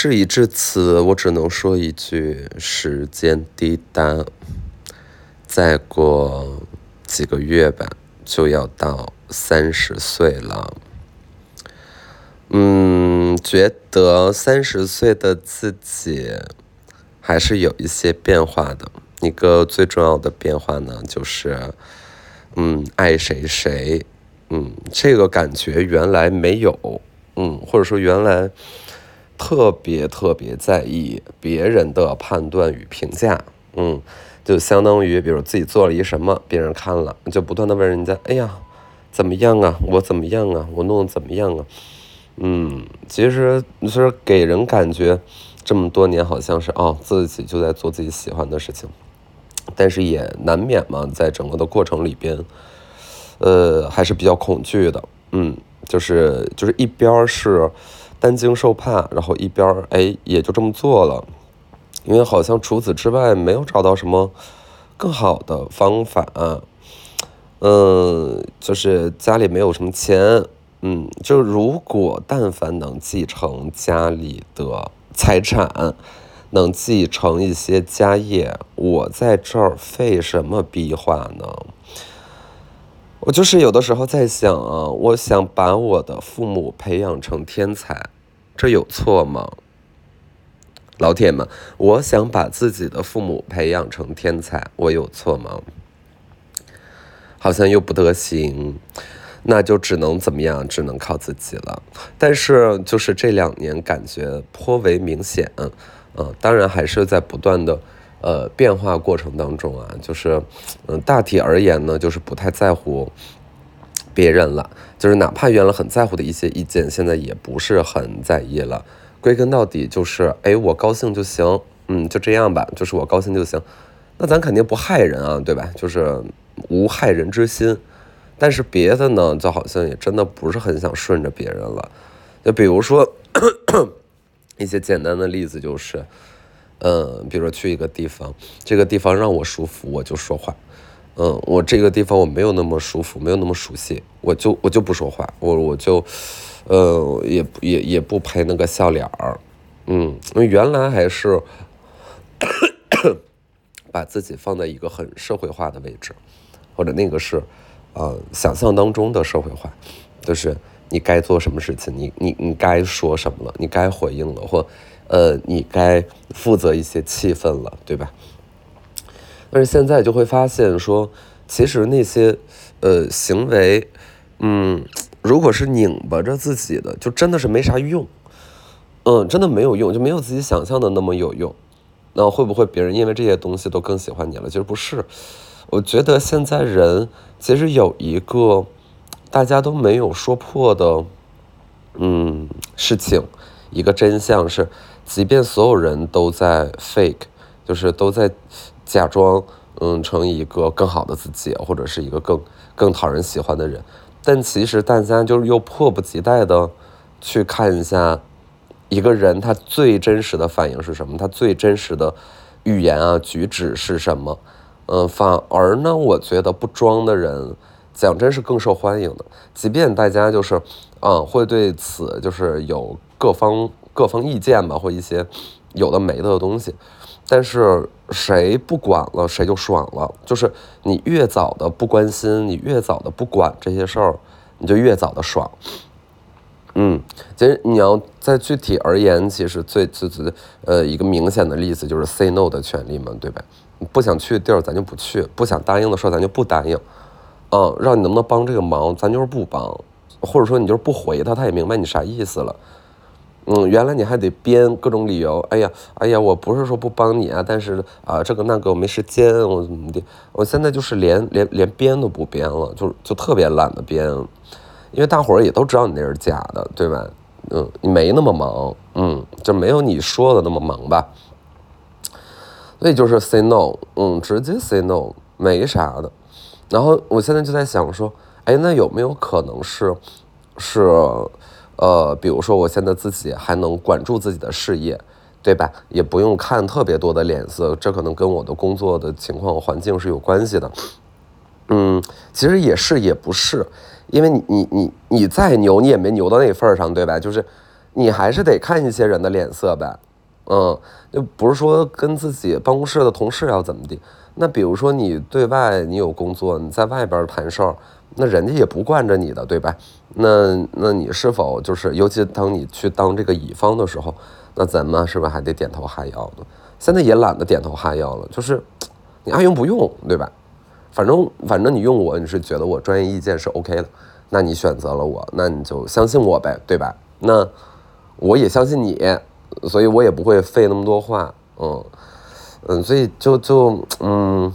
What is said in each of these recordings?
事已至此，我只能说一句：时间滴答，再过几个月吧，就要到三十岁了。嗯，觉得三十岁的自己还是有一些变化的。一个最重要的变化呢，就是嗯，爱谁谁，嗯，这个感觉原来没有，嗯，或者说原来特别特别在意别人的判断与评价，嗯，就相当于比如自己做了一什么，别人看了就不断的问人家，哎呀，怎么样啊？我怎么样啊？我弄得怎么样啊？嗯，其实就是给人感觉这么多年好像是哦，自己就在做自己喜欢的事情，但是也难免嘛，在整个的过程里边，呃，还是比较恐惧的。嗯，就是就是一边是担惊受怕，然后一边儿哎也就这么做了，因为好像除此之外没有找到什么更好的方法。嗯，就是家里没有什么钱。嗯，就如果但凡能继承家里的财产，能继承一些家业，我在这儿费什么逼话呢？我就是有的时候在想啊，我想把我的父母培养成天才，这有错吗？老铁们，我想把自己的父母培养成天才，我有错吗？好像又不得行。那就只能怎么样？只能靠自己了。但是就是这两年感觉颇为明显，嗯，当然还是在不断的呃变化过程当中啊。就是嗯，大体而言呢，就是不太在乎别人了。就是哪怕原来很在乎的一些意见，现在也不是很在意了。归根到底就是，哎，我高兴就行，嗯，就这样吧，就是我高兴就行。那咱肯定不害人啊，对吧？就是无害人之心。但是别的呢，就好像也真的不是很想顺着别人了。就比如说 一些简单的例子，就是，嗯，比如说去一个地方，这个地方让我舒服，我就说话。嗯，我这个地方我没有那么舒服，没有那么熟悉，我就我就不说话，我我就，呃，也也也不陪那个笑脸儿。嗯，原来还是 把自己放在一个很社会化的位置，或者那个是。呃，想象当中的社会化，就是你该做什么事情，你你你该说什么了，你该回应了，或呃，你该负责一些气氛了，对吧？但是现在就会发现说，其实那些呃行为，嗯，如果是拧巴着自己的，就真的是没啥用，嗯，真的没有用，就没有自己想象的那么有用。那会不会别人因为这些东西都更喜欢你了？其实不是。我觉得现在人其实有一个大家都没有说破的，嗯，事情，一个真相是，即便所有人都在 fake，就是都在假装，嗯，成一个更好的自己，或者是一个更更讨人喜欢的人，但其实大家就是又迫不及待的去看一下一个人他最真实的反应是什么，他最真实的语言啊举止是什么。嗯，反而呢，我觉得不装的人，讲真是更受欢迎的。即便大家就是，嗯，会对此就是有各方各方意见吧，或一些有的没的的东西，但是谁不管了，谁就爽了。就是你越早的不关心，你越早的不管这些事儿，你就越早的爽。嗯，其实你要再具体而言，其实最最最呃一个明显的例子就是 say no 的权利嘛，对吧？不想去的地儿咱就不去，不想答应的事儿咱就不答应。嗯，让你能不能帮这个忙，咱就是不帮，或者说你就是不回他，他也明白你啥意思了。嗯，原来你还得编各种理由，哎呀，哎呀，我不是说不帮你啊，但是啊这个那个我没时间，我怎么的？我现在就是连连连编都不编了，就就特别懒得编，因为大伙儿也都知道你那是假的，对吧？嗯，你没那么忙，嗯，就没有你说的那么忙吧。所以就是 say no，嗯，直接 say no，没啥的。然后我现在就在想说，哎，那有没有可能是，是，呃，比如说我现在自己还能管住自己的事业，对吧？也不用看特别多的脸色，这可能跟我的工作的情况环境是有关系的。嗯，其实也是也不是，因为你你你你再牛，你也没牛到那份儿上，对吧？就是。你还是得看一些人的脸色呗。嗯，就不是说跟自己办公室的同事要怎么地。那比如说你对外你有工作，你在外边谈事儿，那人家也不惯着你的，对吧？那那你是否就是，尤其当你去当这个乙方的时候，那咱们是不是还得点头哈腰的？现在也懒得点头哈腰了，就是你爱用不用，对吧？反正反正你用我，你是觉得我专业意见是 OK 的，那你选择了我，那你就相信我呗，对吧？那我也相信你，所以我也不会费那么多话，嗯嗯，所以就就嗯，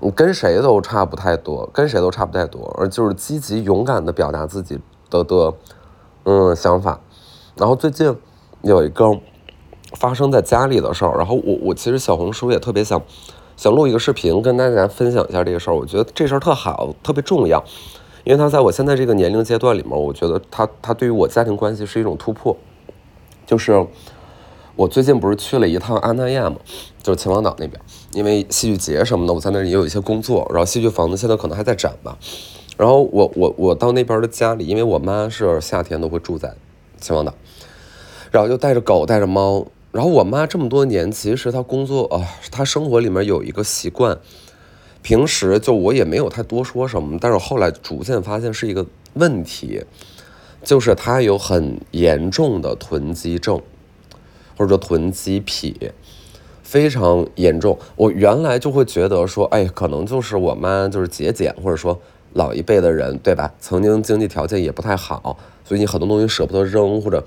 你跟谁都差不太多，跟谁都差不太多，而就是积极勇敢的表达自己的的嗯想法。然后最近有一个发生在家里的事儿，然后我我其实小红书也特别想。想录一个视频跟大家分享一下这个事儿，我觉得这事儿特好，特别重要，因为他在我现在这个年龄阶段里面，我觉得他他对于我家庭关系是一种突破。就是我最近不是去了一趟阿那亚嘛，就是秦皇岛那边，因为戏剧节什么的，我在那儿也有一些工作，然后戏剧房子现在可能还在展吧。然后我我我到那边的家里，因为我妈是夏天都会住在秦皇岛，然后就带着狗带着猫。然后我妈这么多年，其实她工作啊，她生活里面有一个习惯，平时就我也没有太多说什么，但是后来逐渐发现是一个问题，就是她有很严重的囤积症，或者说囤积癖，非常严重。我原来就会觉得说，哎，可能就是我妈就是节俭，或者说老一辈的人，对吧？曾经经济条件也不太好，所以你很多东西舍不得扔，或者。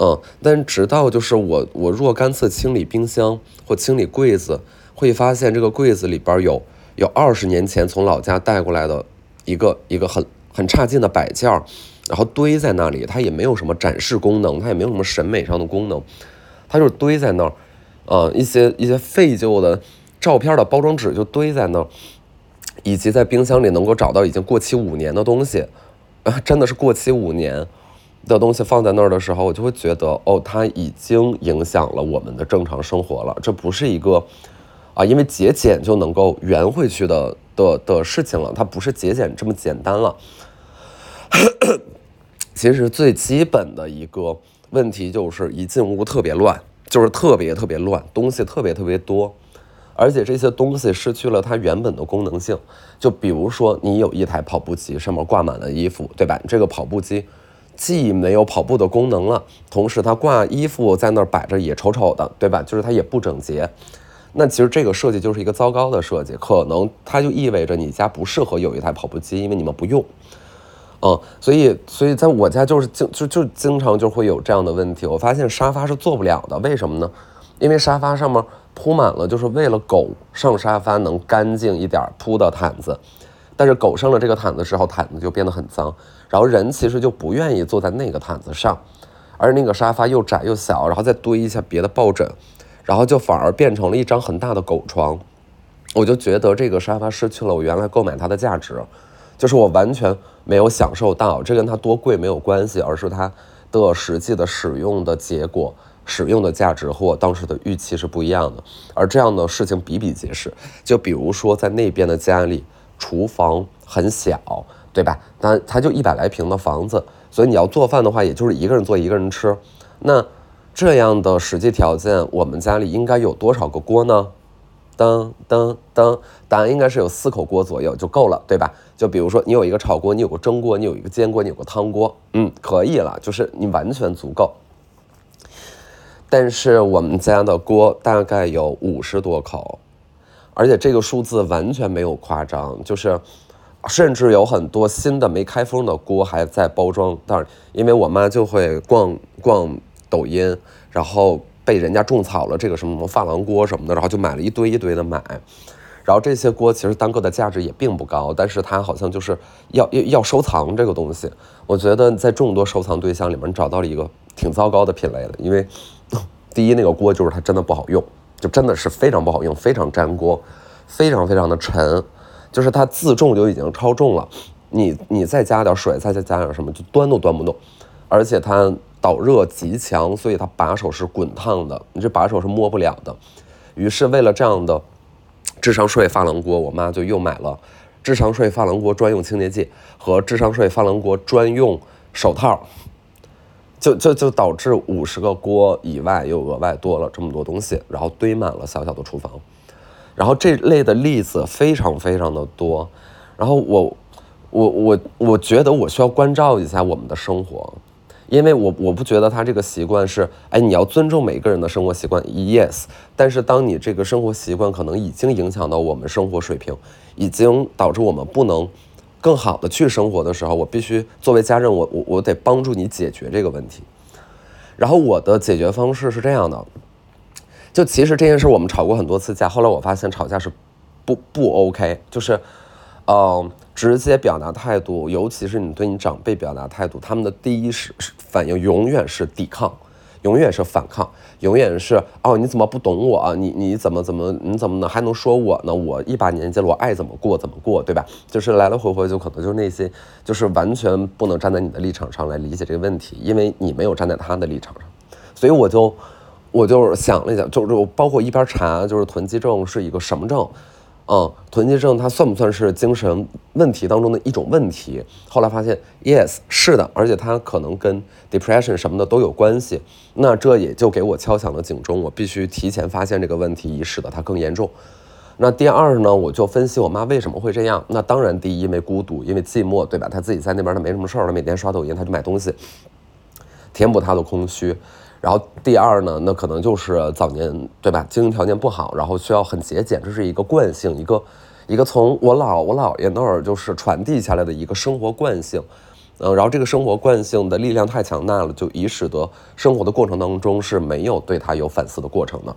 嗯，但直到就是我我若干次清理冰箱或清理柜子，会发现这个柜子里边有有二十年前从老家带过来的一个一个很很差劲的摆件儿，然后堆在那里，它也没有什么展示功能，它也没有什么审美上的功能，它就是堆在那儿，呃，一些一些废旧的照片的包装纸就堆在那儿，以及在冰箱里能够找到已经过期五年的东西，真的是过期五年。的东西放在那儿的时候，我就会觉得，哦，它已经影响了我们的正常生活了。这不是一个啊，因为节俭就能够圆回去的的的事情了。它不是节俭这么简单了。其实最基本的一个问题就是一进屋特别乱，就是特别特别乱，东西特别特别多，而且这些东西失去了它原本的功能性。就比如说，你有一台跑步机，上面挂满了衣服，对吧？这个跑步机。既没有跑步的功能了，同时它挂衣服在那儿摆着也丑丑的，对吧？就是它也不整洁。那其实这个设计就是一个糟糕的设计，可能它就意味着你家不适合有一台跑步机，因为你们不用。嗯，所以所以在我家就是经就就经常就会有这样的问题。我发现沙发是做不了的，为什么呢？因为沙发上面铺满了，就是为了狗上沙发能干净一点铺的毯子。但是狗上了这个毯子之后，毯子就变得很脏，然后人其实就不愿意坐在那个毯子上，而那个沙发又窄又小，然后再堆一下别的抱枕，然后就反而变成了一张很大的狗床。我就觉得这个沙发失去了我原来购买它的价值，就是我完全没有享受到，这跟它多贵没有关系，而是它的实际的使用的结果、使用的价值和我当时的预期是不一样的。而这样的事情比比皆是，就比如说在那边的家里。厨房很小，对吧？那它就一百来平的房子，所以你要做饭的话，也就是一个人做一个人吃。那这样的实际条件，我们家里应该有多少个锅呢？噔噔噔，答案应该是有四口锅左右就够了，对吧？就比如说你有一个炒锅，你有个蒸锅，你有一个煎锅，你有个汤锅，嗯，可以了，就是你完全足够。但是我们家的锅大概有五十多口。而且这个数字完全没有夸张，就是，甚至有很多新的没开封的锅还在包装袋，因为我妈就会逛逛抖音，然后被人家种草了这个什么什么珐琅锅什么的，然后就买了一堆一堆的买，然后这些锅其实单个的价值也并不高，但是它好像就是要要要收藏这个东西。我觉得在众多收藏对象里面找到了一个挺糟糕的品类的，因为第一那个锅就是它真的不好用。就真的是非常不好用，非常粘锅，非常非常的沉，就是它自重就已经超重了，你你再加点水，再再加点什么，就端都端不动，而且它导热极强，所以它把手是滚烫的，你这把手是摸不了的。于是为了这样的智商税珐琅锅，我妈就又买了智商税珐琅锅专用清洁剂和智商税珐琅锅专用手套。就就就导致五十个锅以外又额外多了这么多东西，然后堆满了小小的厨房。然后这类的例子非常非常的多。然后我我我我觉得我需要关照一下我们的生活。因为我我不觉得他这个习惯是，哎，你要尊重每个人的生活习惯，yes。但是当你这个生活习惯可能已经影响到我们生活水平，已经导致我们不能更好的去生活的时候，我必须作为家人，我我我得帮助你解决这个问题。然后我的解决方式是这样的，就其实这件事我们吵过很多次架，后来我发现吵架是不不 OK，就是，嗯。直接表达态度，尤其是你对你长辈表达态度，他们的第一是反应永远是抵抗，永远是反抗，永远是哦，你怎么不懂我？你你怎么怎么你怎么能还能说我呢？我一把年纪了，我爱怎么过怎么过，对吧？就是来来回回就可能就是那些，就是完全不能站在你的立场上来理解这个问题，因为你没有站在他的立场上，所以我就我就想了一下，就是包括一边查，就是囤积症是一个什么症。嗯，囤积症它算不算是精神问题当中的一种问题？后来发现，yes，是的，而且它可能跟 depression 什么的都有关系。那这也就给我敲响了警钟，我必须提前发现这个问题，以使得它更严重。那第二呢，我就分析我妈为什么会这样。那当然，第一因为孤独，因为寂寞，对吧？她自己在那边她没什么事儿，她每天刷抖音，她就买东西，填补她的空虚。然后第二呢，那可能就是早年对吧，经营条件不好，然后需要很节俭，这是一个惯性，一个一个从我姥我姥爷那儿就是传递下来的一个生活惯性，嗯，然后这个生活惯性的力量太强大了，就以使得生活的过程当中是没有对他有反思的过程的，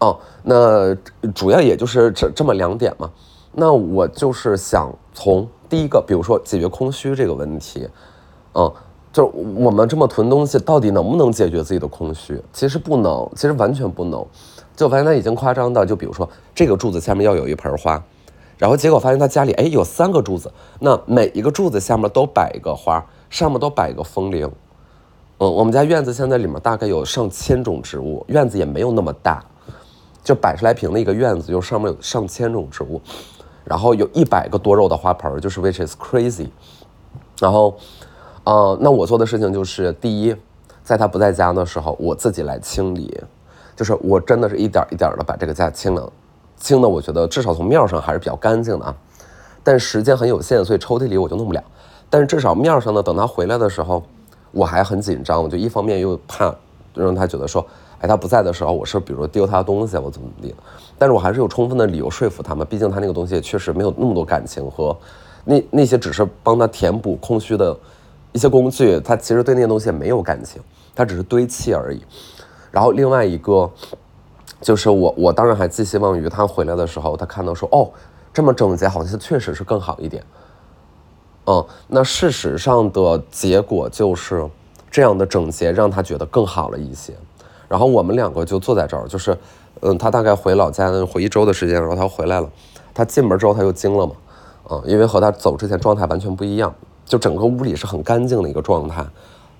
哦，那主要也就是这这么两点嘛，那我就是想从第一个，比如说解决空虚这个问题，嗯。就我们这么囤东西，到底能不能解决自己的空虚？其实不能，其实完全不能。就发现他已经夸张到，就比如说这个柱子下面要有一盆花，然后结果发现他家里哎有三个柱子，那每一个柱子下面都摆一个花，上面都摆一个风铃。嗯，我们家院子现在里面大概有上千种植物，院子也没有那么大，就百十来平的一个院子，就上面有上千种植物，然后有一百个多肉的花盆，就是 which is crazy，然后。呃，那我做的事情就是，第一，在他不在家的时候，我自己来清理，就是我真的是一点一点的把这个家清了，清的我觉得至少从面上还是比较干净的啊。但时间很有限，所以抽屉里我就弄不了。但是至少面上呢，等他回来的时候，我还很紧张，我就一方面又怕让他觉得说，哎，他不在的时候，我是比如丢他的东西，我怎么怎么地。但是我还是有充分的理由说服他们，毕竟他那个东西确实没有那么多感情和那那些只是帮他填补空虚的。一些工具，它其实对那些东西也没有感情，它只是堆砌而已。然后另外一个，就是我我当然还寄希望于他回来的时候，他看到说哦，这么整洁，好像确实是更好一点。嗯，那事实上的结果就是这样的整洁让他觉得更好了一些。然后我们两个就坐在这儿，就是嗯，他大概回老家回一周的时间，然后他回来了，他进门之后他又惊了嘛，嗯，因为和他走之前状态完全不一样。就整个屋里是很干净的一个状态，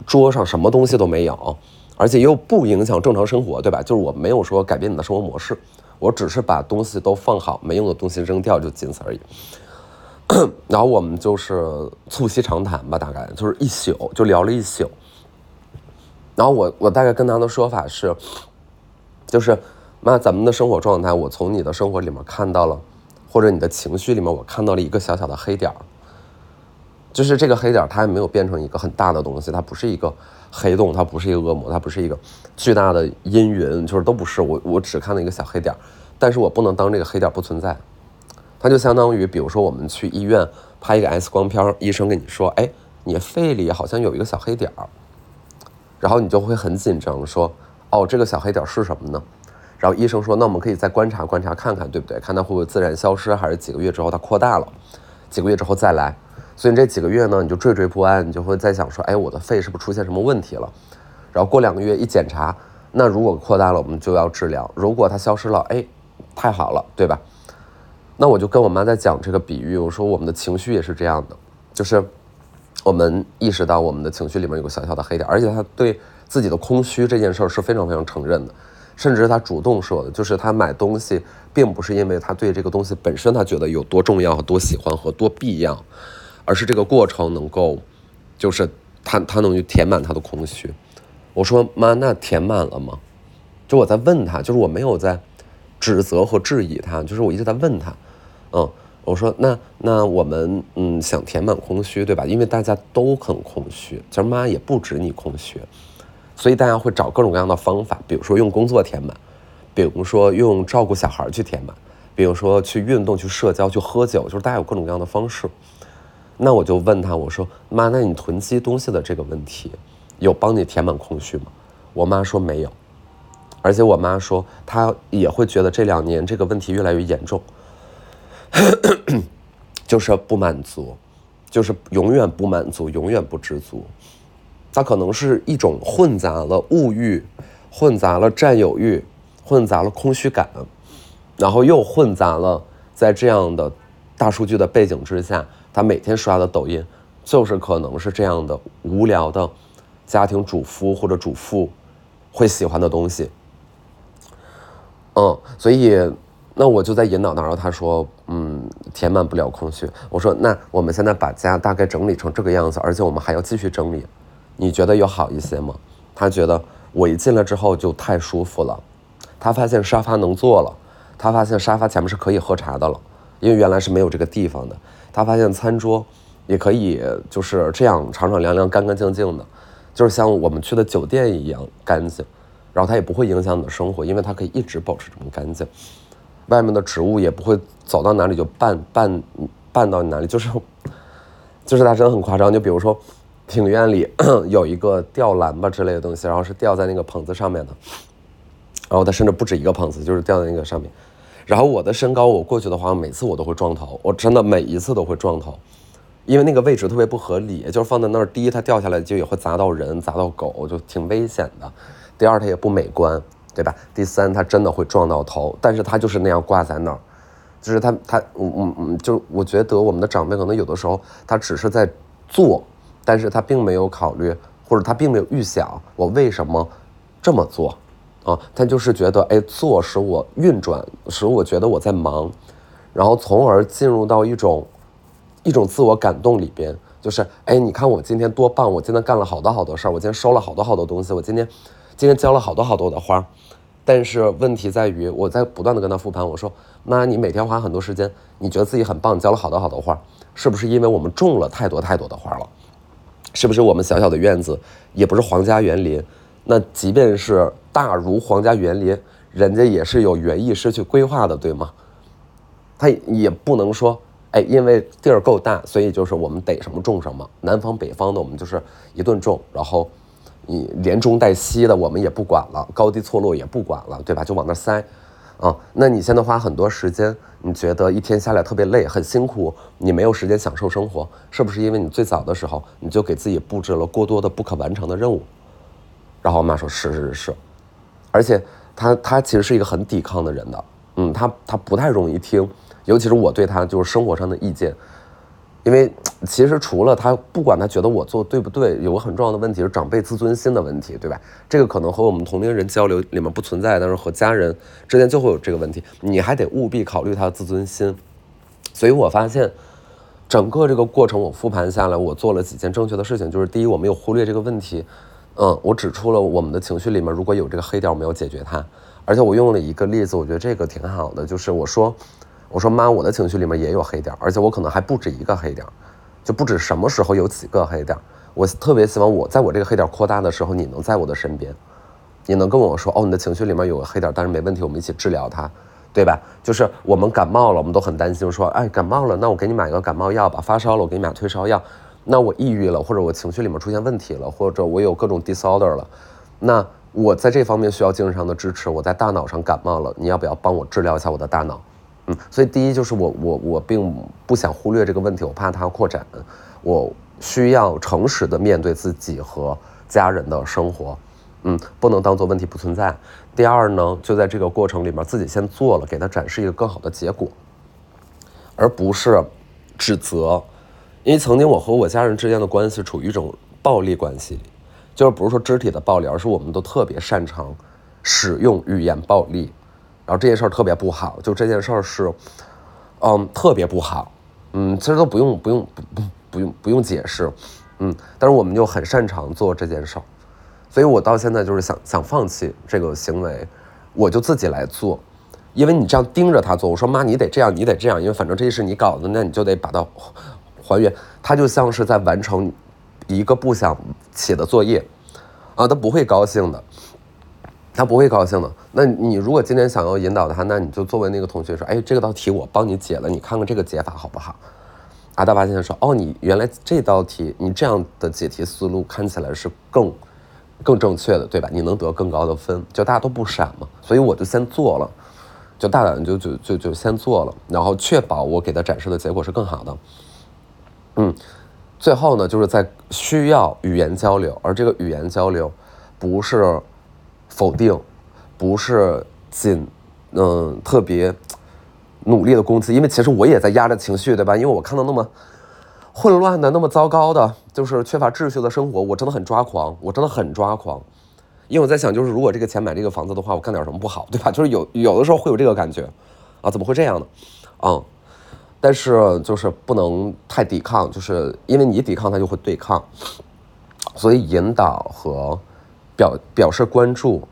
桌上什么东西都没有，而且又不影响正常生活，对吧？就是我没有说改变你的生活模式，我只是把东西都放好，没用的东西扔掉，就仅此而已。然后我们就是促膝长谈吧，大概就是一宿就聊了一宿。然后我我大概跟他的说法是，就是妈，咱们的生活状态，我从你的生活里面看到了，或者你的情绪里面，我看到了一个小小的黑点儿。就是这个黑点，它还没有变成一个很大的东西，它不是一个黑洞，它不是一个恶魔，它不是一个巨大的阴云，就是都不是。我我只看到一个小黑点，但是我不能当这个黑点不存在。它就相当于，比如说我们去医院拍一个 X 光片，医生跟你说，哎，你肺里好像有一个小黑点儿，然后你就会很紧张，说，哦，这个小黑点是什么呢？然后医生说，那我们可以再观察观察看看，对不对？看它会不会自然消失，还是几个月之后它扩大了，几个月之后再来。所以这几个月呢，你就惴惴不安，你就会在想说，哎，我的肺是不是出现什么问题了？然后过两个月一检查，那如果扩大了，我们就要治疗；如果它消失了，哎，太好了，对吧？那我就跟我妈在讲这个比喻，我说我们的情绪也是这样的，就是我们意识到我们的情绪里面有个小小的黑点，而且他对自己的空虚这件事儿是非常非常承认的，甚至他主动说的，就是他买东西并不是因为他对这个东西本身他觉得有多重要多喜欢和多必要。而是这个过程能够，就是他他能去填满他的空虚。我说妈，那填满了吗？就我在问他，就是我没有在指责和质疑他，就是我一直在问他，嗯，我说那那我们嗯想填满空虚，对吧？因为大家都很空虚，其实妈也不止你空虚，所以大家会找各种各样的方法，比如说用工作填满，比如说用照顾小孩去填满，比如说去运动、去社交、去喝酒，就是大家有各种各样的方式。那我就问他，我说妈，那你囤积东西的这个问题，有帮你填满空虚吗？我妈说没有。而且我妈说，她也会觉得这两年这个问题越来越严重，就是不满足，就是永远不满足，永远不知足。它可能是一种混杂了物欲，混杂了占有欲，混杂了空虚感，然后又混杂了在这样的大数据的背景之下，他每天刷的抖音，就是可能是这样的无聊的家庭主夫或者主妇会喜欢的东西。嗯，所以那我就在引导他，然后他说，嗯，填满不了空虚。我说，那我们现在把家大概整理成这个样子，而且我们还要继续整理，你觉得有好一些吗？他觉得我一进来之后就太舒服了，他发现沙发能坐了，他发现沙发前面是可以喝茶的了，因为原来是没有这个地方的。他发现餐桌也可以就是这样敞敞亮亮、干干净净的，就是像我们去的酒店一样干净。然后它也不会影响你的生活，因为它可以一直保持这么干净。外面的植物也不会走到哪里就绊绊绊到你哪里，就是就是它真的很夸张。就比如说，庭院里有一个吊篮吧之类的东西，然后是吊在那个棚子上面的。然后它甚至不止一个棚子，就是吊在那个上面。然后我的身高，我过去的话，每次我都会撞头，我真的每一次都会撞头，因为那个位置特别不合理，就是放在那儿，第一它掉下来就也会砸到人，砸到狗，就挺危险的。第二，它也不美观，对吧？第三，它真的会撞到头，但是它就是那样挂在那儿，就是它它嗯嗯嗯，就我觉得我们的长辈可能有的时候他只是在做，但是他并没有考虑，或者他并没有预想我为什么这么做啊？他就是觉得哎，做使我运转，使我觉得我在忙，然后从而进入到一种一种自我感动里边，就是哎，你看我今天多棒，我今天干了好多好多事儿，我今天收了好多好多东西，我今天。今天浇了好多好多的花，但是问题在于，我在不断的跟他复盘。我说：“妈，你每天花很多时间，你觉得自己很棒，浇了好多好多花，是不是因为我们种了太多太多的花了？是不是我们小小的院子也不是皇家园林？那即便是大如皇家园林，人家也是有园艺师去规划的，对吗？他也不能说，哎，因为地儿够大，所以就是我们逮什么种什么。南方北方的，我们就是一顿种，然后。”你连中带西的我们也不管了，高低错落也不管了，对吧？就往那塞，啊，那你现在花很多时间，你觉得一天下来特别累，很辛苦，你没有时间享受生活，是不是因为你最早的时候你就给自己布置了过多的不可完成的任务？然后我妈说是是是，而且他他其实是一个很抵抗的人的，嗯，他他不太容易听，尤其是我对他就是生活上的意见。因为其实除了他，不管他觉得我做对不对，有个很重要的问题是长辈自尊心的问题，对吧？这个可能和我们同龄人交流里面不存在，但是和家人之间就会有这个问题，你还得务必考虑他的自尊心。所以我发现，整个这个过程我复盘下来，我做了几件正确的事情，就是第一，我没有忽略这个问题，嗯，我指出了我们的情绪里面如果有这个黑点，我没有解决它，而且我用了一个例子，我觉得这个挺好的，就是我说。我说妈，我的情绪里面也有黑点，而且我可能还不止一个黑点，就不止什么时候有几个黑点。我特别希望我在我这个黑点扩大的时候，你能在我的身边，你能跟我说，哦，你的情绪里面有个黑点，但是没问题，我们一起治疗它，对吧？就是我们感冒了，我们都很担心，说，哎，感冒了，那我给你买个感冒药吧。发烧了，我给你买退烧药。那我抑郁了，或者我情绪里面出现问题了，或者我有各种 disorder 了，那我在这方面需要精神上的支持。我在大脑上感冒了，你要不要帮我治疗一下我的大脑？嗯，所以第一就是我我我并不想忽略这个问题，我怕它扩展，我需要诚实的面对自己和家人的生活，嗯，不能当做问题不存在。第二呢，就在这个过程里面自己先做了，给他展示一个更好的结果，而不是指责，因为曾经我和我家人之间的关系处于一种暴力关系，就是不是说肢体的暴力，而是我们都特别擅长使用语言暴力。然后这件事儿特别不好，就这件事儿是，嗯，特别不好，嗯，其实都不用不用不不不用不用解释，嗯，但是我们又很擅长做这件事儿，所以我到现在就是想想放弃这个行为，我就自己来做，因为你这样盯着他做，我说妈你得这样，你得这样，因为反正这是你搞的，那你就得把它还原，他就像是在完成一个不想写的作业，啊，他不会高兴的。他不会高兴的。那你如果今天想要引导他，那你就作为那个同学说：“哎，这个道题我帮你解了，你看看这个解法好不好？”啊，大发现说：“哦，你原来这道题，你这样的解题思路看起来是更更正确的，对吧？你能得更高的分，就大家都不傻嘛。所以我就先做了，就大胆就就就就先做了，然后确保我给他展示的结果是更好的。嗯，最后呢，就是在需要语言交流，而这个语言交流不是。否定，不是仅，嗯，特别努力的攻击，因为其实我也在压着情绪，对吧？因为我看到那么混乱的、那么糟糕的，就是缺乏秩序的生活，我真的很抓狂，我真的很抓狂。因为我在想，就是如果这个钱买这个房子的话，我干点什么不好，对吧？就是有有的时候会有这个感觉，啊，怎么会这样呢？嗯，但是就是不能太抵抗，就是因为你抵抗，他就会对抗，所以引导和。表表示关注，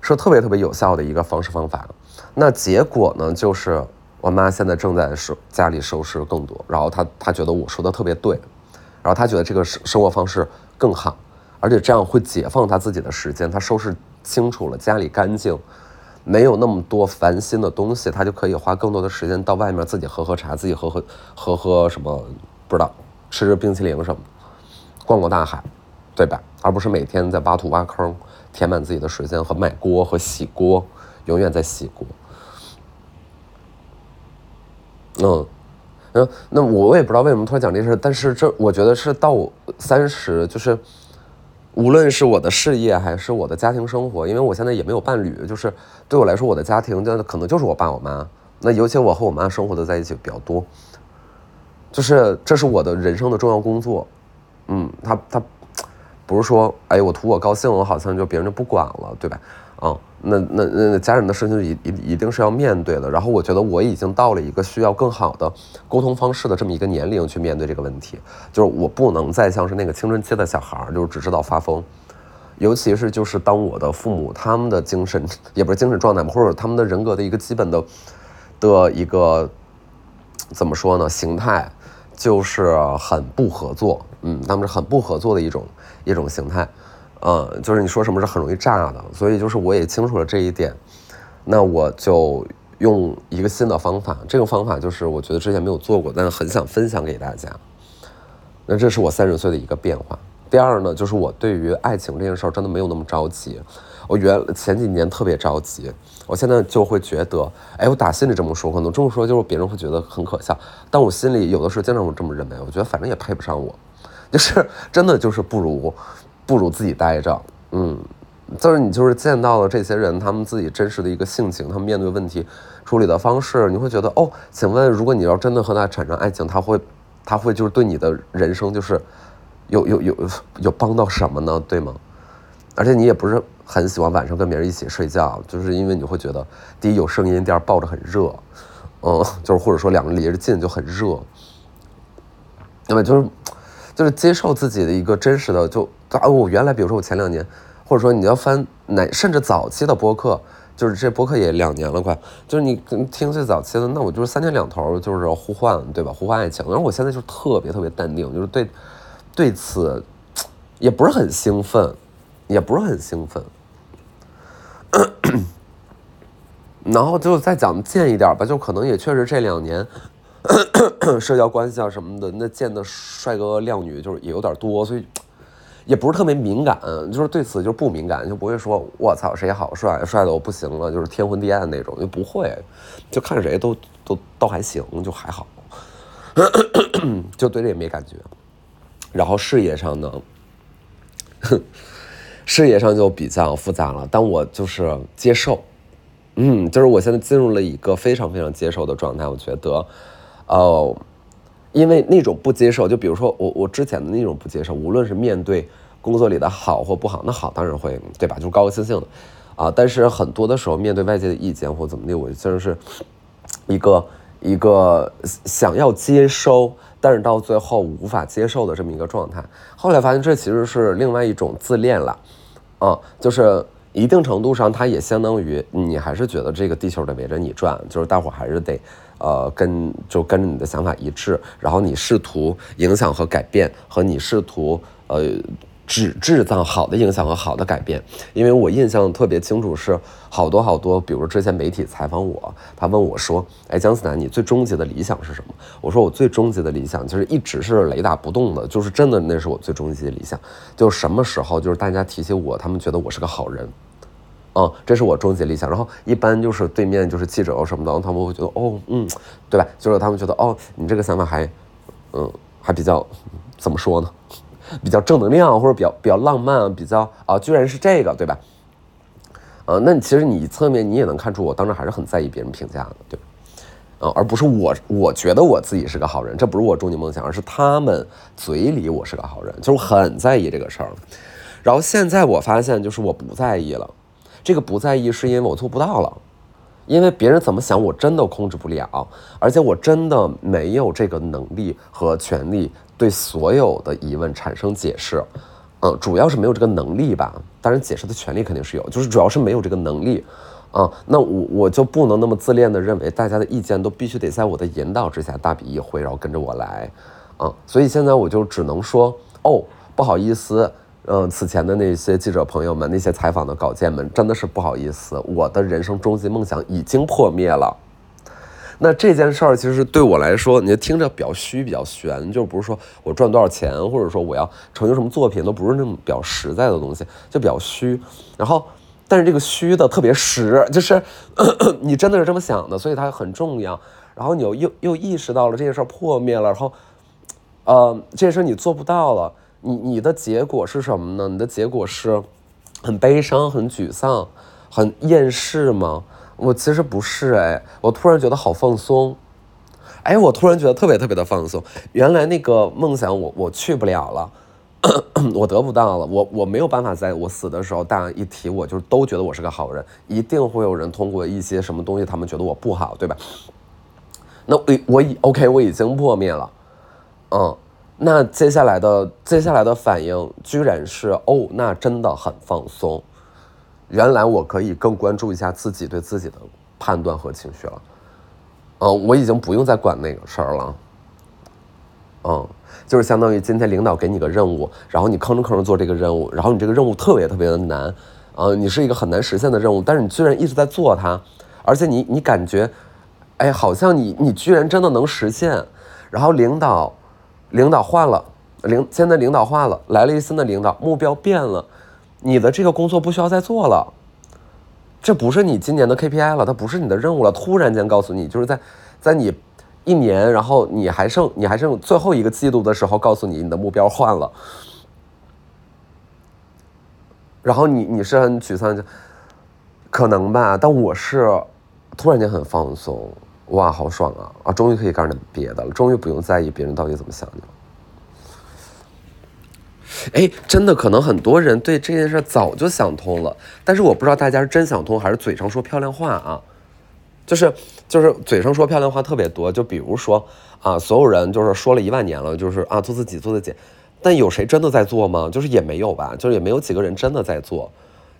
是特别特别有效的一个方式方法。那结果呢，就是我妈现在正在收家里收拾更多，然后她她觉得我说的特别对，然后她觉得这个生生活方式更好，而且这样会解放她自己的时间。她收拾清楚了，家里干净，没有那么多烦心的东西，他就可以花更多的时间到外面自己喝喝茶，自己喝喝喝喝什么不知道，吃吃冰淇淋什么，逛逛大海。对吧？而不是每天在挖土挖坑，填满自己的时间和买锅和洗锅，永远在洗锅。嗯，嗯，那我也不知道为什么突然讲这事，但是这我觉得是到三十，就是无论是我的事业还是我的家庭生活，因为我现在也没有伴侣，就是对我来说，我的家庭就可能就是我爸我妈。那尤其我和我妈生活的在一起比较多，就是这是我的人生的重要工作。嗯，他他。不是说，哎，我图我高兴，我好像就别人就不管了，对吧？嗯，那那那家人的事情一一一定是要面对的。然后我觉得我已经到了一个需要更好的沟通方式的这么一个年龄去面对这个问题，就是我不能再像是那个青春期的小孩儿，就是只知道发疯。尤其是就是当我的父母他们的精神也不是精神状态嘛，或者他们的人格的一个基本的的一个怎么说呢？形态就是很不合作，嗯，他们是很不合作的一种。一种形态，嗯，就是你说什么是很容易炸的，所以就是我也清楚了这一点，那我就用一个新的方法，这个方法就是我觉得之前没有做过，但是很想分享给大家。那这是我三十岁的一个变化。第二呢，就是我对于爱情这件事儿真的没有那么着急。我原前几年特别着急，我现在就会觉得，哎，我打心里这么说，可能这么说就是别人会觉得很可笑，但我心里有的时候经常会这么认为，我觉得反正也配不上我。就是真的就是不如，不如自己待着，嗯，就是你就是见到了这些人，他们自己真实的一个性情，他们面对问题处理的方式，你会觉得哦，请问如果你要真的和他产生爱情，他会，他会就是对你的人生就是有有有有帮到什么呢？对吗？而且你也不是很喜欢晚上跟别人一起睡觉，就是因为你会觉得第一有声音，第二抱着很热，嗯，就是或者说两个人离着近就很热，那么就是。就是接受自己的一个真实的，就啊，我原来比如说我前两年，或者说你要翻哪，甚至早期的播客，就是这播客也两年了快，就是你听最早期的，那我就是三天两头就是互换，对吧？互换爱情，然后我现在就特别特别淡定，就是对对此也不是很兴奋，也不是很兴奋，然后就再讲贱一点吧，就可能也确实这两年。社交关系啊什么的，那见的帅哥靓女就是也有点多，所以也不是特别敏感，就是对此就不敏感，就不会说我操谁好帅，帅的我不行了，就是天昏地暗那种，就不会，就看谁都都都还行，就还好，就对这也没感觉。然后事业上呢，事业上就比较复杂了，但我就是接受，嗯，就是我现在进入了一个非常非常接受的状态，我觉得。哦，因为那种不接受，就比如说我我之前的那种不接受，无论是面对工作里的好或不好，那好当然会对吧，就高高兴兴的啊。但是很多的时候，面对外界的意见或怎么的，我真的是一个一个想要接收，但是到最后无法接受的这么一个状态。后来发现这其实是另外一种自恋了，啊，就是一定程度上，它也相当于你还是觉得这个地球得围着你转，就是大伙还是得，呃，跟就跟着你的想法一致，然后你试图影响和改变，和你试图呃。只制造好的影响和好的改变，因为我印象特别清楚，是好多好多，比如之前媒体采访我，他问我说：“哎，姜思楠，你最终极的理想是什么？”我说：“我最终极的理想就是一直是雷打不动的，就是真的，那是我最终极的理想。就什么时候，就是大家提起我，他们觉得我是个好人，嗯，这是我终极理想。然后一般就是对面就是记者什么的，他们会觉得哦，嗯，对吧？就是他们觉得哦，你这个想法还，嗯，还比较怎么说呢？”比较正能量，或者比较比较浪漫，比较啊，居然是这个，对吧？呃，那其实你侧面你也能看出，我当时还是很在意别人评价的，对，啊，而不是我我觉得我自己是个好人，这不是我终极梦想，而是他们嘴里我是个好人，就是很在意这个事儿。然后现在我发现，就是我不在意了，这个不在意是因为我做不到了，因为别人怎么想我真的控制不了，而且我真的没有这个能力和权利。对所有的疑问产生解释，嗯，主要是没有这个能力吧。当然，解释的权利肯定是有，就是主要是没有这个能力，啊，那我我就不能那么自恋的认为大家的意见都必须得在我的引导之下大笔一挥，然后跟着我来，啊，所以现在我就只能说，哦，不好意思，嗯，此前的那些记者朋友们，那些采访的稿件们，真的是不好意思，我的人生终极梦想已经破灭了。那这件事儿其实对我来说，你就听着比较虚、比较悬，就不是说我赚多少钱，或者说我要成就什么作品，都不是那么比较实在的东西，就比较虚。然后，但是这个虚的特别实，就是 你真的是这么想的，所以它很重要。然后你又又又意识到了这件事儿破灭了，然后，呃，这件事你做不到了，你你的结果是什么呢？你的结果是很悲伤、很沮丧、很厌世吗？我其实不是哎，我突然觉得好放松，哎，我突然觉得特别特别的放松。原来那个梦想我我去不了了，我得不到了，我我没有办法在我死的时候，大家一提我就都觉得我是个好人，一定会有人通过一些什么东西，他们觉得我不好，对吧？那我我已 OK，我已经破灭了，嗯，那接下来的接下来的反应居然是哦，那真的很放松。原来我可以更关注一下自己对自己的判断和情绪了，嗯，我已经不用再管那个事儿了，嗯，就是相当于今天领导给你个任务，然后你吭哧吭哧做这个任务，然后你这个任务特别特别的难，啊，你是一个很难实现的任务，但是你居然一直在做它，而且你你感觉，哎，好像你你居然真的能实现，然后领导领导换了，领现在领导换了，来了一新的领导，目标变了。你的这个工作不需要再做了，这不是你今年的 KPI 了，它不是你的任务了。突然间告诉你，就是在，在你一年，然后你还剩你还剩最后一个季度的时候，告诉你你的目标换了，然后你你是很沮丧，可能吧。但我是突然间很放松，哇，好爽啊啊！终于可以干点别的了，终于不用在意别人到底怎么想你了。哎，真的，可能很多人对这件事早就想通了，但是我不知道大家是真想通还是嘴上说漂亮话啊。就是就是嘴上说漂亮话特别多，就比如说啊，所有人就是说了一万年了，就是啊做自己做自己，但有谁真的在做吗？就是也没有吧，就是也没有几个人真的在做。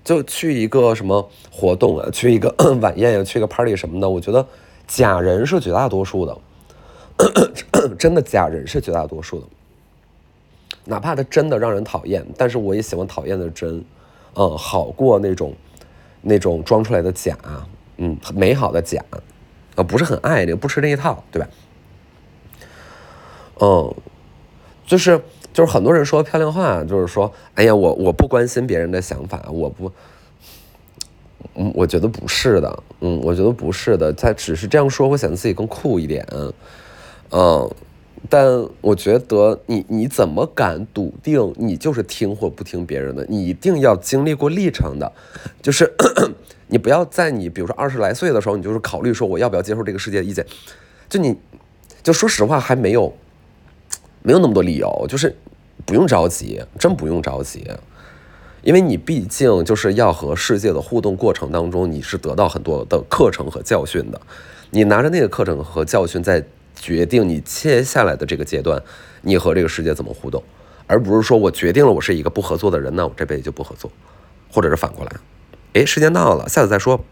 就去一个什么活动啊，去一个 晚宴呀，去个 party 什么的，我觉得假人是绝大多数的，真的假人是绝大多数的。哪怕他真的让人讨厌，但是我也喜欢讨厌的真，嗯，好过那种，那种装出来的假，嗯，美好的假，啊，不是很爱那，不吃那一套，对吧？嗯，就是就是很多人说漂亮话，就是说，哎呀，我我不关心别人的想法，我不，嗯，我觉得不是的，嗯，我觉得不是的，他只是这样说，会显得自己更酷一点，嗯。但我觉得你你怎么敢笃定你就是听或不听别人的？你一定要经历过历程的，就是 你不要在你比如说二十来岁的时候，你就是考虑说我要不要接受这个世界的意见，就你就说实话还没有没有那么多理由，就是不用着急，真不用着急，因为你毕竟就是要和世界的互动过程当中，你是得到很多的课程和教训的，你拿着那个课程和教训在。决定你接下来的这个阶段，你和这个世界怎么互动，而不是说我决定了我是一个不合作的人，那我这辈子就不合作，或者是反过来，哎，时间到了，下次再说。